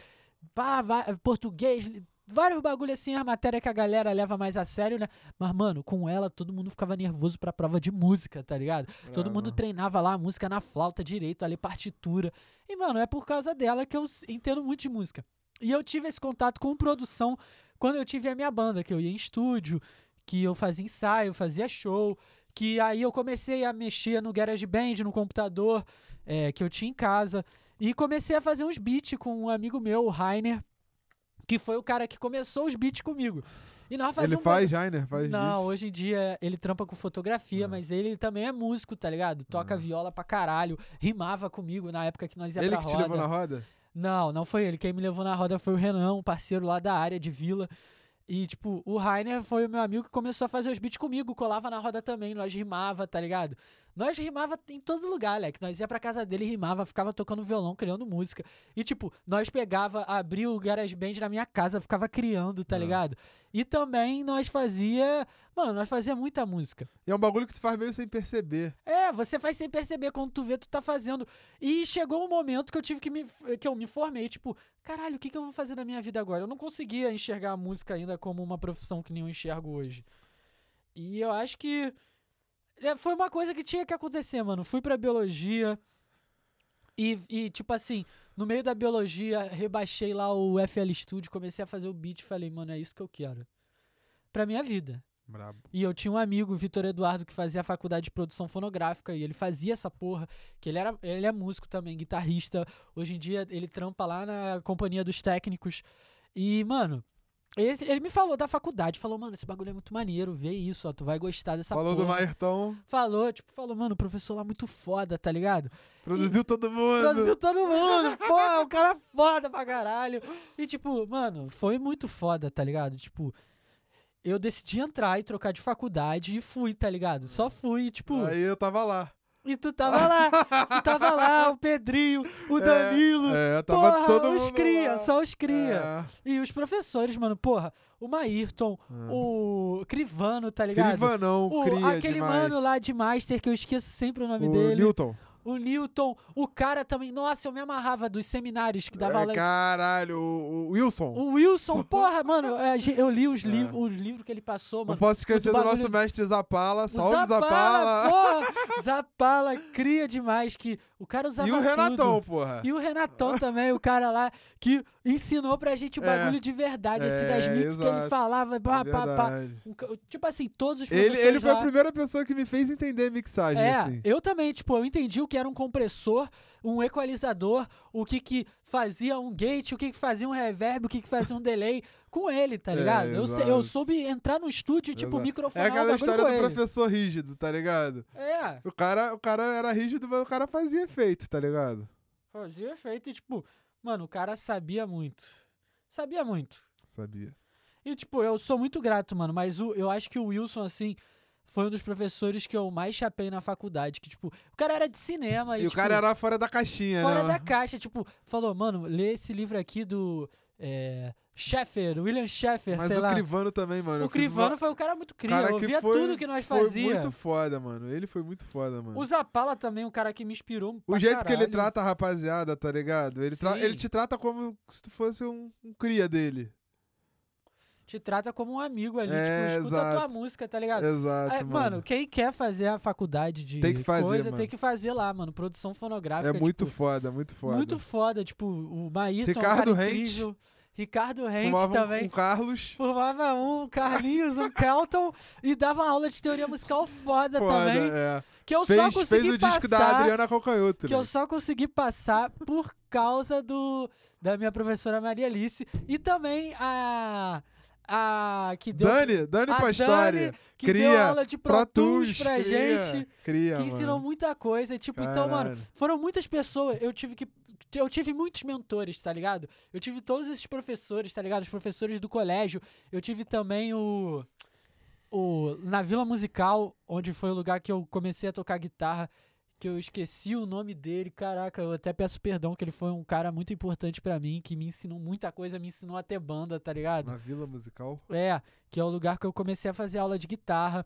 pá, va- português, vários bagulho assim, a matéria que a galera leva mais a sério, né? Mas, mano, com ela, todo mundo ficava nervoso pra prova de música, tá ligado? Todo mundo treinava lá a música na flauta direito, ali partitura. E, mano, é por causa dela que eu entendo muito de música. E eu tive esse contato com produção quando eu tive a minha banda, que eu ia em estúdio, que eu fazia ensaio, fazia show, que aí eu comecei a mexer no GarageBand, no computador é, que eu tinha em casa, e comecei a fazer uns beats com um amigo meu, o Rainer, que foi o cara que começou os beats comigo. E nós Ele fazíamos um faz Jainer, faz não, hoje em dia ele trampa com fotografia, Ah. mas ele também é músico, tá ligado? Toca Ah. viola pra caralho, rimava comigo na época que nós ia Ele pra que te roda. levou na roda? Não, não foi ele. Quem me levou na roda foi o Renan, um parceiro lá da área de vila. E, tipo, o Rainer foi o meu amigo que começou a fazer os beats comigo, colava na roda também, nós rimava, tá ligado? Nós rimava em todo lugar, Alec. Nós ia pra casa dele e rimava, ficava tocando violão, criando música. E, tipo, nós pegava, abria o GarageBand na minha casa, ficava criando, tá Ah. ligado? E também nós fazia... Mano, nós fazia muita música. E é um bagulho que tu faz meio sem perceber. É, você faz sem perceber quando tu vê, tu tá fazendo. E chegou um momento que eu tive que me. que eu me formei, tipo, caralho, o que, que eu vou fazer na minha vida agora? Eu não conseguia enxergar a música ainda como uma profissão que nem eu enxergo hoje. E eu acho que. É, Foi uma coisa que tinha que acontecer, mano. Fui pra biologia. E, e, tipo assim, no meio da biologia, rebaixei lá o FL Studio, comecei a fazer o beat e falei, mano, é isso que eu quero. Pra minha vida. Brabo. E eu tinha um amigo, o Vitor Eduardo, que fazia a faculdade de produção fonográfica e ele fazia essa porra, que ele era, ele é músico também, guitarrista. Hoje em dia ele trampa lá na companhia dos técnicos. E, mano, esse- ele me falou da faculdade, falou, mano, esse bagulho é muito maneiro, vê isso, ó, tu vai gostar dessa Falou do porra. Maerton, Falou, tipo, falou, mano, o professor lá é muito foda, tá ligado? produziu todo mundo. Produziu todo mundo, porra, o cara é foda pra caralho. E, tipo, mano, foi muito foda, tá ligado? Tipo, eu decidi entrar e trocar de faculdade e fui, tá ligado? Só fui, tipo, Aí eu tava lá. E tu tava lá, tu tava lá, o Pedrinho, o Danilo. É, tava porra, todo os mundo cria, lá. só os cria. É. E os professores, mano, porra, o Maírton, Ah. o Crivano, tá ligado? Crivanão, O, cria aquele demais. mano lá de Master, que eu esqueço sempre o nome o dele. Newton. O Newton, o cara também. Nossa, eu me amarrava dos seminários que dava É, aula. caralho, o, Wilson. O Wilson, porra, mano, é, eu li os É. livros, os livros que ele passou, Não mano. posso esquecer do bagulho- nosso mestre Zapala. Salve Zapala. porra! Zapala cria demais que o cara usava E o Renatão, tudo. porra. E o Renatão também, o cara lá que ensinou pra gente o É. bagulho de verdade, esse das É, mix que ele falava, pá, pá, pá. Tipo assim, todos os Ele, ele foi lá- a primeira pessoa que me fez entender mixagem, É, assim. eu também, tipo, eu entendi o que era um compressor um equalizador, o que que fazia um gate, o que que fazia um reverb, o que que fazia um delay com ele, tá É, ligado? eu, sei- eu exato. soube entrar no estúdio, tipo, Exato. microfonar É o aquela história do ele. professor rígido, tá ligado? É, O cara, o cara era rígido, mas o cara fazia efeito, tá ligado? fazia efeito e, tipo, mano, o cara sabia muito. Sabia muito. Sabia. E, tipo, eu sou muito grato, mano, mas o, eu acho que o Wilson, assim, foi um dos professores que eu mais chapei na faculdade. Que, tipo, o cara era de cinema e, E o tipo, cara era fora da caixinha, fora né? da caixa. Tipo, falou, mano, lê esse livro aqui do é, Sheffer, William Sheffer, Mas sei o lá. Crivano também, mano. o fiz uma- Crivano foi um cara muito cria. cara Eu que via foi- tudo que nós Foi fazia. muito foda, mano. Ele foi muito foda, mano. O Zapala também, um cara que me inspirou O jeito que ele caralho. trata a rapaziada, tá ligado? Ele, tra- ele te trata como se tu fosse um, um cria dele. Te trata como um amigo ali, É, tipo, escuta a tua exato. música, tá ligado? Exato, É, mano. quem quer fazer a faculdade de Tem fazer, coisa, mano. tem que fazer lá, mano. Produção fonográfica. É muito tipo, foda, muito foda. Muito foda. Tipo, o Maírton Ricardo é um cara incrível. Ricardo um- também. um Carlos. Formava um Carlinhos, um Kelton e dava aula de teoria musical foda, Foda, também. é. Que eu só Fez, consegui fez o disco da passar. Adriana Calcanhoto. Que eu né? só consegui passar por causa do da minha professora Maria Alice e também a a que deu Dani, Dani a Pastore. Dani, que cria, deu aula de Pro Tools pra cria, gente, Cria, que ensinou mano. muita coisa. Tipo, então, mano, Caralho. foram muitas pessoas. Eu tive que. Eu tive muitos mentores, tá ligado? Eu tive todos esses professores, tá ligado? Os professores do colégio. Eu tive também o. O. Na Vila Musical, onde foi o lugar que eu comecei a tocar guitarra. Que eu esqueci o nome dele. Caraca, eu até peço perdão, que ele foi um cara muito importante pra mim, que me ensinou muita coisa, me ensinou a ter banda, tá ligado? Na Vila Musical. É, que é o lugar que eu comecei a fazer aula de guitarra.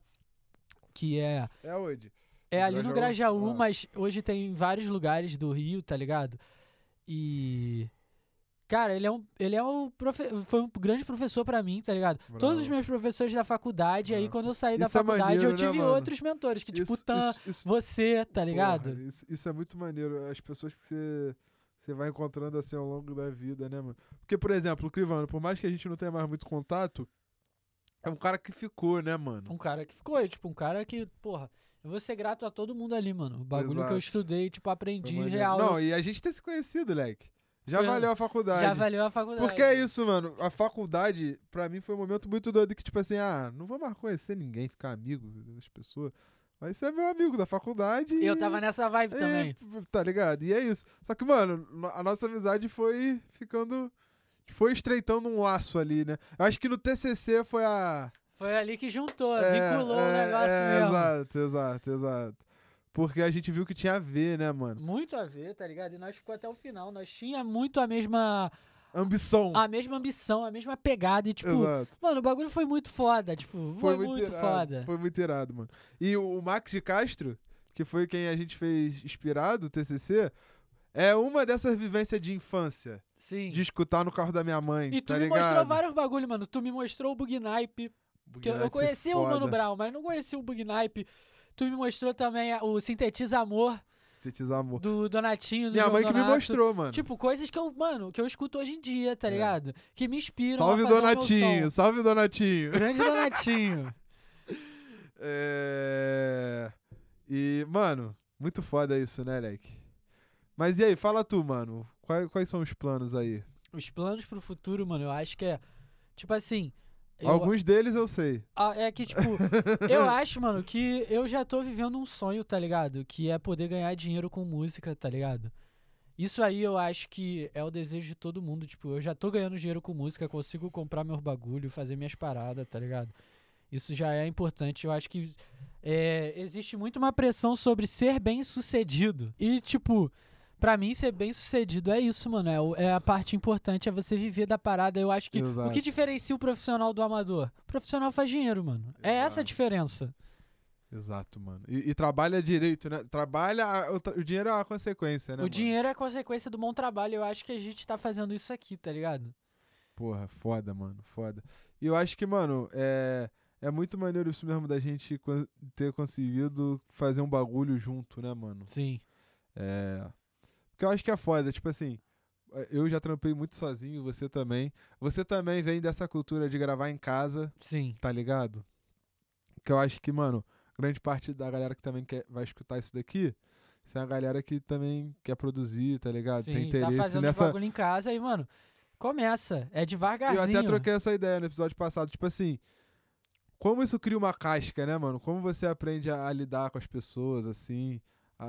Que é. É onde? É No ali no Grajaú? Grajaú, Ah. mas hoje tem vários lugares do Rio, tá ligado? E. Cara, ele é um. Ele é um profe- foi um grande professor pra mim, tá ligado? Todos os Bravo. meus professores da faculdade, aí Ah. quando eu saí da Isso é faculdade, eu maneiro, né, tive mano? outros mentores, que tipo Isso- Tan, isso- você, tá ligado? Porra, isso, é muito maneiro. As pessoas que você, você vai encontrando assim ao longo da vida, né, mano? Porque, por exemplo, o Crivano, por mais que a gente não tenha mais muito contato, é um cara que ficou, né, mano? Um cara que ficou, tipo, um cara que, porra, eu vou ser grato a todo mundo ali, mano. O bagulho que eu Exato. estudei, tipo, aprendi real. Não, e a gente ter se conhecido, leque. Já Foi- valeu a faculdade. já valeu a faculdade. Porque é isso, mano. A faculdade, pra mim, foi um momento muito doido que, tipo assim, ah, não vou mais conhecer ninguém, ficar amigo das pessoas. Mas você é meu amigo da faculdade. Eu e- tava nessa vibe e- também. Tá ligado? E é isso. Só que, mano, no- a nossa amizade foi ficando. Foi estreitando um laço ali, né? Eu acho que no TCC foi a. Foi ali que juntou, é, vinculou o é, negócio é, mesmo. Exato, exato, exato. Porque a gente viu que tinha a ver, né, mano? Muito a ver, tá ligado? E nós ficou até o final. Nós tinha muito a mesma Ambição. a mesma ambição, a mesma pegada e tipo, exato. mano, o bagulho foi muito foda, tipo, foi, muito, irado, foda. Foi muito irado, mano. E o, Max de Castro, que foi quem a gente fez inspirado, o TCC, é uma dessas vivências de infância. Sim. De escutar no carro da minha mãe, E tu tá me ligado? mostrou vários bagulho, mano. Tu me mostrou o Bugnipe, eu, Moleque conhecia o Mano foda. Brown, mas não conhecia o Bugnipe. Tu me mostrou também o Sintetiza Amor Sintetizar amor. do Donatinho, do Minha João mãe que me Donato. mostrou, mano. Tipo, coisas que eu, mano, que eu escuto hoje em dia, tá É. ligado? Que me inspiram salve Donatinho, salve Donatinho. Grande Donatinho. É... E, mano, muito foda isso, né, Leque? Mas e aí, fala tu, mano. Quais, quais são os planos aí? Os planos pro futuro, mano, eu acho que é. Tipo assim. Eu- Alguns deles eu sei. Ah, É que, tipo, eu acho, mano, que eu já tô vivendo um sonho, tá ligado? Que é poder ganhar dinheiro com música, tá ligado? Isso aí eu acho que é o desejo de todo mundo. Tipo, eu já tô ganhando dinheiro com música, consigo comprar meus bagulho, fazer minhas paradas, tá ligado? Isso já é importante. Eu acho que é, existe muito uma pressão sobre ser bem sucedido. E, tipo, pra mim, ser bem sucedido é isso, mano. É, o- é a parte importante, é você viver da parada. Eu acho que o Exato. que diferencia o profissional do amador? O profissional faz dinheiro, mano. É essa a Exato. diferença. Exato, mano. E, e trabalha direito, né? Trabalha. O, tra- o dinheiro é a consequência, né? o mano? dinheiro é consequência do bom trabalho. Eu acho que a gente tá fazendo isso aqui, tá ligado? Porra, foda, mano. Foda. E eu acho que, mano, é. É muito maneiro isso mesmo da gente ter conseguido fazer um bagulho junto, né, mano? Sim. É. Porque eu acho que é foda, tipo assim. é, Eu já trampei muito sozinho, você também. Você também vem dessa cultura de gravar em casa, Sim. tá ligado? Que eu acho que, mano, grande parte da galera que também quer, vai escutar isso daqui Isso é a galera que também quer produzir, tá ligado? Sim, Tem interesse tá fazendo nessa. bagulho em casa aí, mano. Começa. É Eu devagarzinho. até troquei essa ideia no episódio passado. Tipo assim, como isso cria uma casca, né, mano? Como você aprende a, a lidar com as pessoas, assim,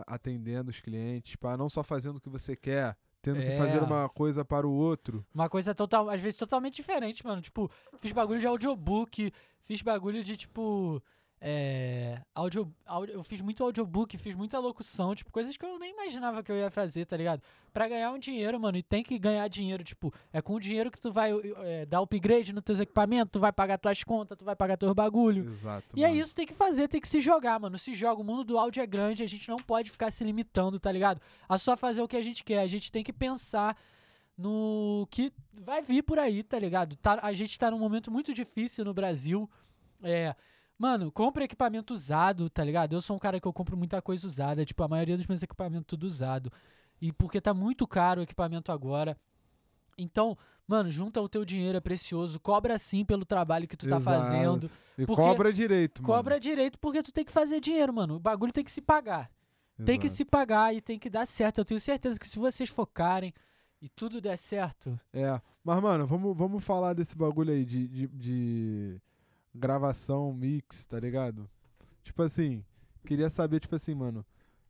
atendendo os clientes, pá, não só fazendo o que você quer, tendo que É. fazer uma coisa para o outro. Uma coisa total, às vezes totalmente diferente, mano. Tipo, fiz bagulho de audiobook, fiz bagulho de tipo. É. Audio, audio- eu fiz muito audiobook, fiz muita locução, tipo, coisas que eu nem imaginava que eu ia fazer, tá ligado? Pra ganhar um dinheiro, mano, e tem que ganhar dinheiro, tipo, é com o dinheiro que tu vai é, dar upgrade nos teus equipamentos, tu vai pagar tuas contas, tu vai pagar teus bagulho. Exato. E é mano. isso, tem que fazer, tem que se jogar, mano. Se joga, o mundo do áudio é grande, a gente não pode ficar se limitando, tá ligado? A só fazer o que a gente quer. A gente tem que pensar no que vai vir por aí, tá ligado? Tá, a gente tá num momento muito difícil no Brasil. É. Mano, compra equipamento usado, tá ligado? Eu sou um cara que eu compro muita coisa usada, tipo, a maioria dos meus equipamentos tudo usado. E porque tá muito caro o equipamento agora. Então, mano, junta o teu dinheiro, é precioso. Cobra sim pelo trabalho que tu tá Exato. fazendo. E cobra direito, mano. Cobra direito porque tu tem que fazer dinheiro, mano. O bagulho tem que se pagar. Tem que Exato. se pagar e tem que dar certo. Eu tenho certeza que se vocês focarem e tudo der certo. É. Mas, mano, vamos, vamos falar desse bagulho aí de, de, de gravação, mix, tá ligado? Tipo assim, queria saber, tipo assim, mano.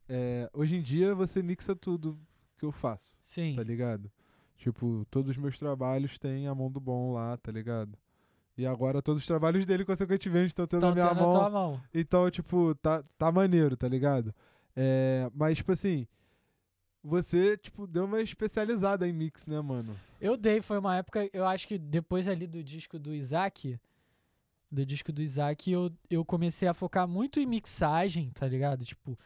é, hoje em dia você mixa tudo que eu faço, Sim. tá ligado? Tipo, todos os meus trabalhos têm a mão do bom lá, tá ligado? E agora todos os trabalhos dele, consequentemente, estão tendo a minha tá na mão. tua mão. Então, tipo, tá, tá maneiro, tá ligado? É, mas, tipo assim, você, tipo, deu uma especializada em mix, né, mano? Eu dei, foi uma época, eu acho que depois ali do disco do Isaac, do disco do Isaac, eu, eu comecei a focar muito em mixagem, tá ligado? Tipo,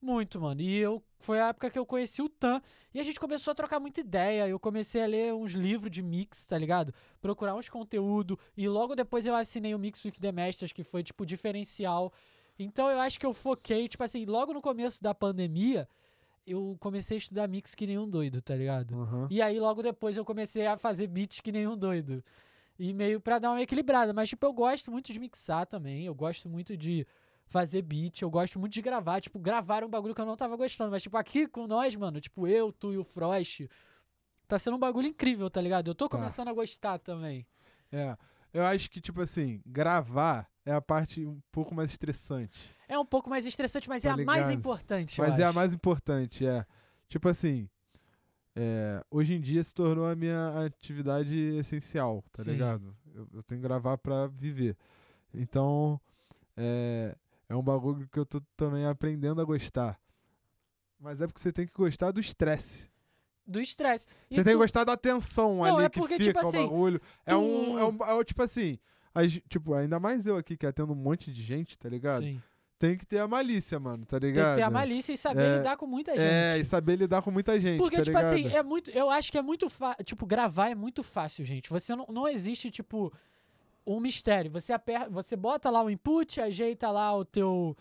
muito, mano. E eu foi a época que eu conheci o Tan e a gente começou a trocar muita ideia. Eu comecei a ler uns livros de mix, tá ligado? Procurar uns conteúdo e logo depois eu assinei o Mix with the Masters, que foi tipo diferencial. Então eu acho que eu foquei, tipo assim, logo no começo da pandemia, eu comecei a estudar mix que nem um doido, tá ligado? Aham. E aí logo depois eu comecei a fazer beats que nem um doido. E meio pra dar uma equilibrada. Mas, tipo, eu gosto muito de mixar também. Eu gosto muito de fazer beat. Eu gosto muito de gravar. Tipo, gravar um bagulho que eu não tava gostando. Mas, tipo, aqui com nós, mano, tipo, eu, tu e o Frost. Tá sendo um bagulho incrível, tá ligado? Eu tô Tá. começando a gostar também. É. Eu acho que, tipo assim, gravar é a parte um pouco mais estressante. É um pouco mais estressante, mas Tá é a mais ligado? importante. Mas é a mais importante, é. Tipo assim, é, hoje em dia se tornou a minha atividade essencial, tá Sim. ligado? Eu, eu tenho que gravar pra viver. Então, é, é um bagulho que eu tô também aprendendo a gostar. Mas é porque você tem que gostar do estresse. Do estresse. Você tem que tu- gostar da tensão Não, ali é que porque, fica tipo o assim, bagulho. É tu- um, é um. É um- tipo assim. tipo, ainda mais eu aqui que atendo um monte de gente, tá ligado? Sim. Tem que ter a malícia, mano, tá Tem ligado? que ter a malícia e saber É, lidar com muita gente. É, e saber lidar com muita gente, Porque, tá tipo ligado? assim, é muito. Eu acho que é muito fácil. Tipo, gravar é muito fácil, gente. Você não, não existe, tipo, um mistério. Você aperta, você bota lá o input, ajeita lá o teu.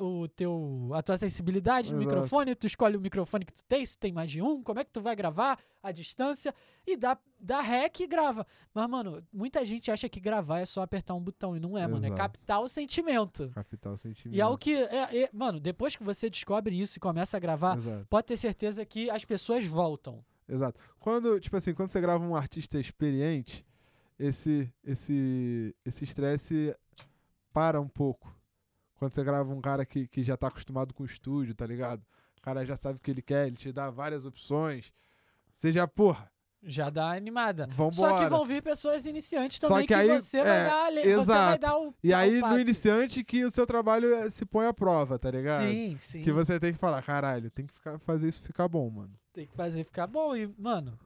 O teu, a tua sensibilidade no Exato. microfone, tu escolhe o microfone que tu tem, se tu tem mais de um, como é que tu vai gravar, a distância, e dá, dá rec e grava. Mas, mano, muita gente acha que gravar é só apertar um botão, e não é, mano, é Exato. captar o sentimento. Capital sentimento. E é o que. é- é- mano, depois que você descobre isso e começa a gravar, Exato. pode ter certeza que as pessoas voltam. Exato. Quando, tipo assim, quando você grava um artista experiente, esse esse esse estresse para um pouco. Quando você grava um cara que, que já tá acostumado com o estúdio, tá ligado? O cara já sabe o que ele quer, ele te dá várias opções. Você já, porra, Já dá animada. vambora. Só que vão vir pessoas iniciantes Só também que que, aí- você, vai é, dar, a le- você vai exato. dar o E aí, no iniciante, que o seu trabalho eh, se põe à prova, tá ligado? Sim, sim. Que você tem que falar, caralho, tem que ficar, fazer isso ficar bom, mano. Tem que fazer ficar bom. E, mano,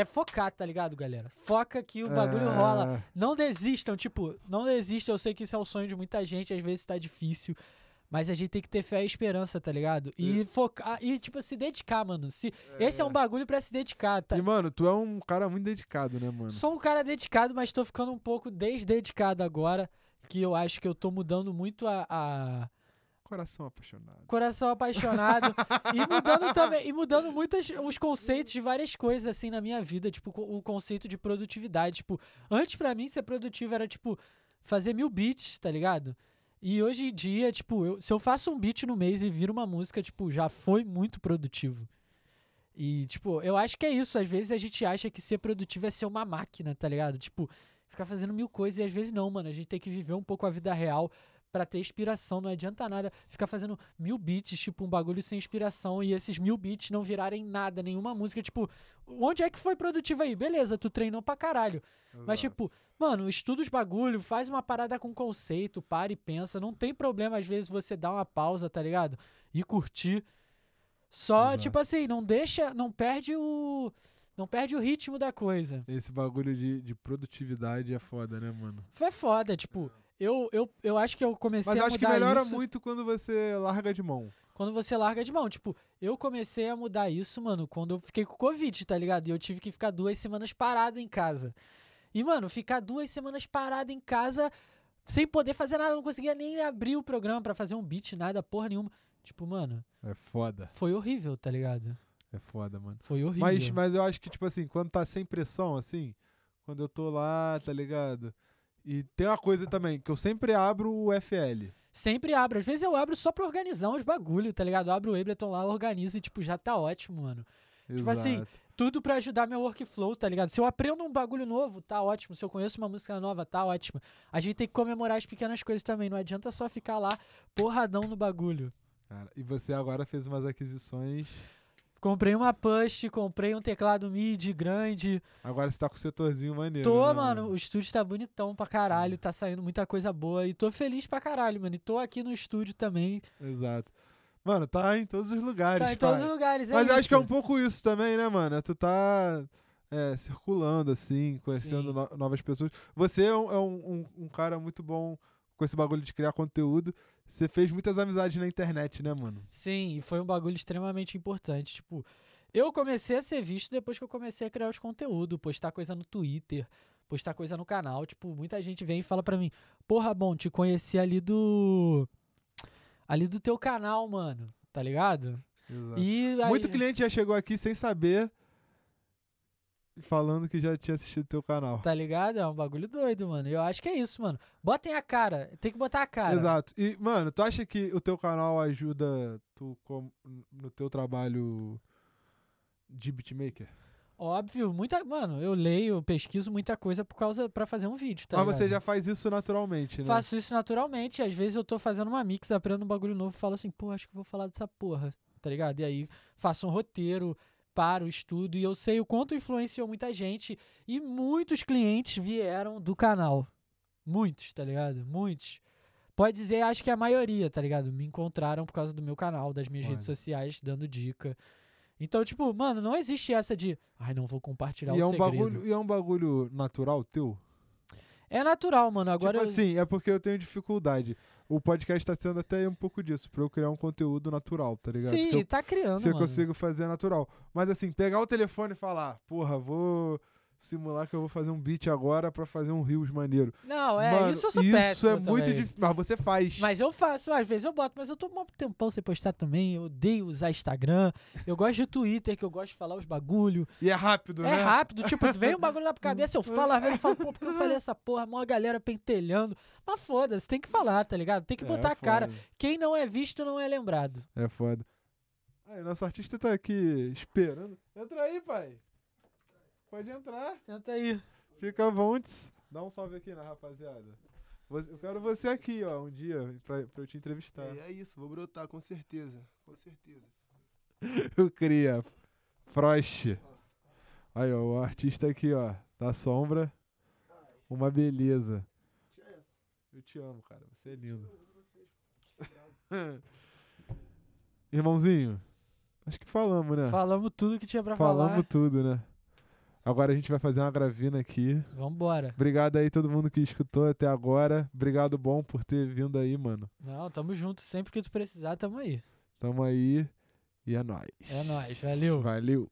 é focar, tá ligado, galera? Foca que o bagulho É, rola. Não desistam, tipo, não desistam. Eu sei que isso é o sonho de muita gente, às vezes tá difícil. Mas a gente tem que ter fé e esperança, tá ligado? E focar, e tipo, se dedicar, mano. Se, Esse é um bagulho pra se dedicar, tá? E, mano, tu é um cara muito dedicado, né, mano? Sou um cara dedicado, mas tô ficando um pouco desdedicado agora. Que eu acho que eu tô mudando muito a- a, Coração apaixonado. coração apaixonado e mudando também e mudando muitos os conceitos de várias coisas assim na minha vida, tipo o conceito de produtividade, tipo, antes pra mim ser produtivo era tipo fazer mil beats, tá ligado? E hoje em dia, tipo, eu- se eu faço um beat no mês e vira uma música, tipo, já foi muito produtivo. E, tipo, eu acho que é isso. Às vezes a gente acha que ser produtivo é ser uma máquina, tá ligado? Tipo, ficar fazendo mil coisas e às vezes não, mano. A gente tem que viver um pouco a vida real pra ter inspiração. Não adianta nada ficar fazendo mil beats, tipo, um bagulho sem inspiração e esses mil beats não virarem nada, nenhuma música. Tipo, onde é que foi produtivo aí? Beleza, tu treinou pra caralho. Mas, Exato. tipo, mano, estuda os bagulho, faz uma parada com conceito, para e pensa. Não tem problema, às vezes, você dar uma pausa, tá ligado? E curtir. Só, Exato. tipo assim, não deixa, não perde o. Não perde o ritmo da coisa. Esse bagulho de, de produtividade é foda, né, mano? Foi foda, tipo, eu, eu, eu acho que eu comecei Mas eu a acho que melhora isso muito quando você larga de mão. quando você larga de mão. Tipo, eu comecei a mudar isso, mano, quando eu fiquei com Covid, tá ligado? E eu tive que ficar duas semanas parado em casa. E, mano, ficar duas semanas parado em casa sem poder fazer nada, não conseguia nem abrir o programa pra fazer um beat, nada, porra nenhuma. Tipo, mano, É foda. foi horrível, tá ligado? É foda, mano. Foi horrível. Mas, mas eu acho que, tipo assim, quando tá sem pressão, assim, quando eu tô lá, tá ligado? E tem uma coisa também, que eu sempre abro o FL. Sempre abro. Às vezes eu abro só pra organizar uns bagulho, tá ligado? Eu abro o Ableton lá, organizo e, tipo, já tá ótimo, mano. Tipo assim, Exato. tudo pra ajudar meu workflow, tá ligado? Se eu aprendo um bagulho novo, tá ótimo. Se eu conheço uma música nova, tá ótimo. A gente tem que comemorar as pequenas coisas também. Não adianta só ficar lá porradão no bagulho. Cara, e você agora fez umas aquisições. Comprei uma push, comprei um teclado MIDI grande. Agora você tá com o setorzinho maneiro. Tô, né, mano, o estúdio tá bonitão pra caralho, tá saindo muita coisa boa. E tô feliz pra caralho, mano. E tô aqui no estúdio também. Exato. Mano, tá em todos os lugares. Tá em todos pai. os lugares, é Mas eu acho que é isso. um pouco isso também, né, mano? Tu tá é, circulando, assim, conhecendo no- novas pessoas. Você é, um, é um- um- um cara muito bom com esse bagulho de criar conteúdo. Você fez muitas amizades na internet, né, mano? Sim, e foi um bagulho extremamente importante. Tipo, eu comecei a ser visto depois que eu comecei a criar os conteúdos, postar coisa no Twitter, postar coisa no canal. Tipo, muita gente vem e fala pra mim: Porra, bom, te conheci ali do. Ali do teu canal, mano. Tá ligado? Exato. E aí- Muito cliente já chegou aqui sem saber, falando que já tinha assistido teu canal. Tá ligado? É um bagulho doido, mano. Eu acho que é isso, mano. Botem a cara. Tem que botar a cara. Exato. E, mano, tu acha que o teu canal ajuda tu com- no teu trabalho de beatmaker? Óbvio, muita. Mano, eu leio, pesquiso muita coisa por causa. para fazer um vídeo, tá Mas ligado? você já faz isso naturalmente, né? Faço isso naturalmente. Às vezes eu tô fazendo uma mix, aprendo um bagulho novo e falo assim, pô, acho que vou falar dessa porra, tá ligado? E aí faço um roteiro, paro, estudo, e eu sei o quanto influenciou muita gente. E muitos clientes vieram do canal. Muitos, tá ligado? Muitos. Pode dizer, acho que a maioria, tá ligado? Me encontraram por causa do meu canal, das minhas redes sociais, dando dica. Então, tipo, mano, não existe essa de, ai, não vou compartilhar E o é, um segredo. bagulho, e é um bagulho natural teu? É natural, mano. Agora tipo eu- assim, é porque eu tenho dificuldade. O podcast tá sendo até um pouco disso, pra eu criar um conteúdo natural, tá ligado? Sim, que eu, tá criando, que eu consigo fazer natural. Mas assim, pegar o telefone e falar, porra, vou simular que eu vou fazer um beat agora pra fazer um rios maneiro. Não, é, Mano, isso eu sou isso péssimo é muito difícil. Mas você faz. Mas eu faço, às vezes eu boto, mas eu tô um tempão sem postar também. Eu odeio usar Instagram. Eu gosto de Twitter, que eu gosto de falar os bagulho. E é rápido, É né? rápido, tipo, vem um bagulho na cabeça, eu falo, às vezes eu falo, pô, por que eu falei essa porra? Mó galera pentelhando. Mas foda-se, tem que falar, tá ligado? Tem que É botar a cara. Quem não é visto não é lembrado. É foda. Aí, nosso artista tá aqui esperando. Entra aí, pai. Pode entrar. Senta aí. Fica à vontade. Dá um salve aqui na rapaziada. Você- Eu quero você aqui, ó, um dia, pra, pra eu te entrevistar. É, é isso, vou brotar, com certeza. Com certeza. Eu queria. Frost. Aí, ó, o artista aqui, ó, da sombra. Uma beleza. Eu te amo, cara. Você é lindo. Irmãozinho, acho que falamos, né? Falamos tudo que tinha pra Falamos falar. tudo, né? Agora a gente vai fazer uma gravina aqui. Vambora. Obrigado aí todo mundo que escutou até agora. Obrigado, bom, por ter vindo aí, mano. Não, tamo junto. Sempre que tu precisar, tamo aí. Tamo aí. E é nóis. É nóis, valeu. Valeu.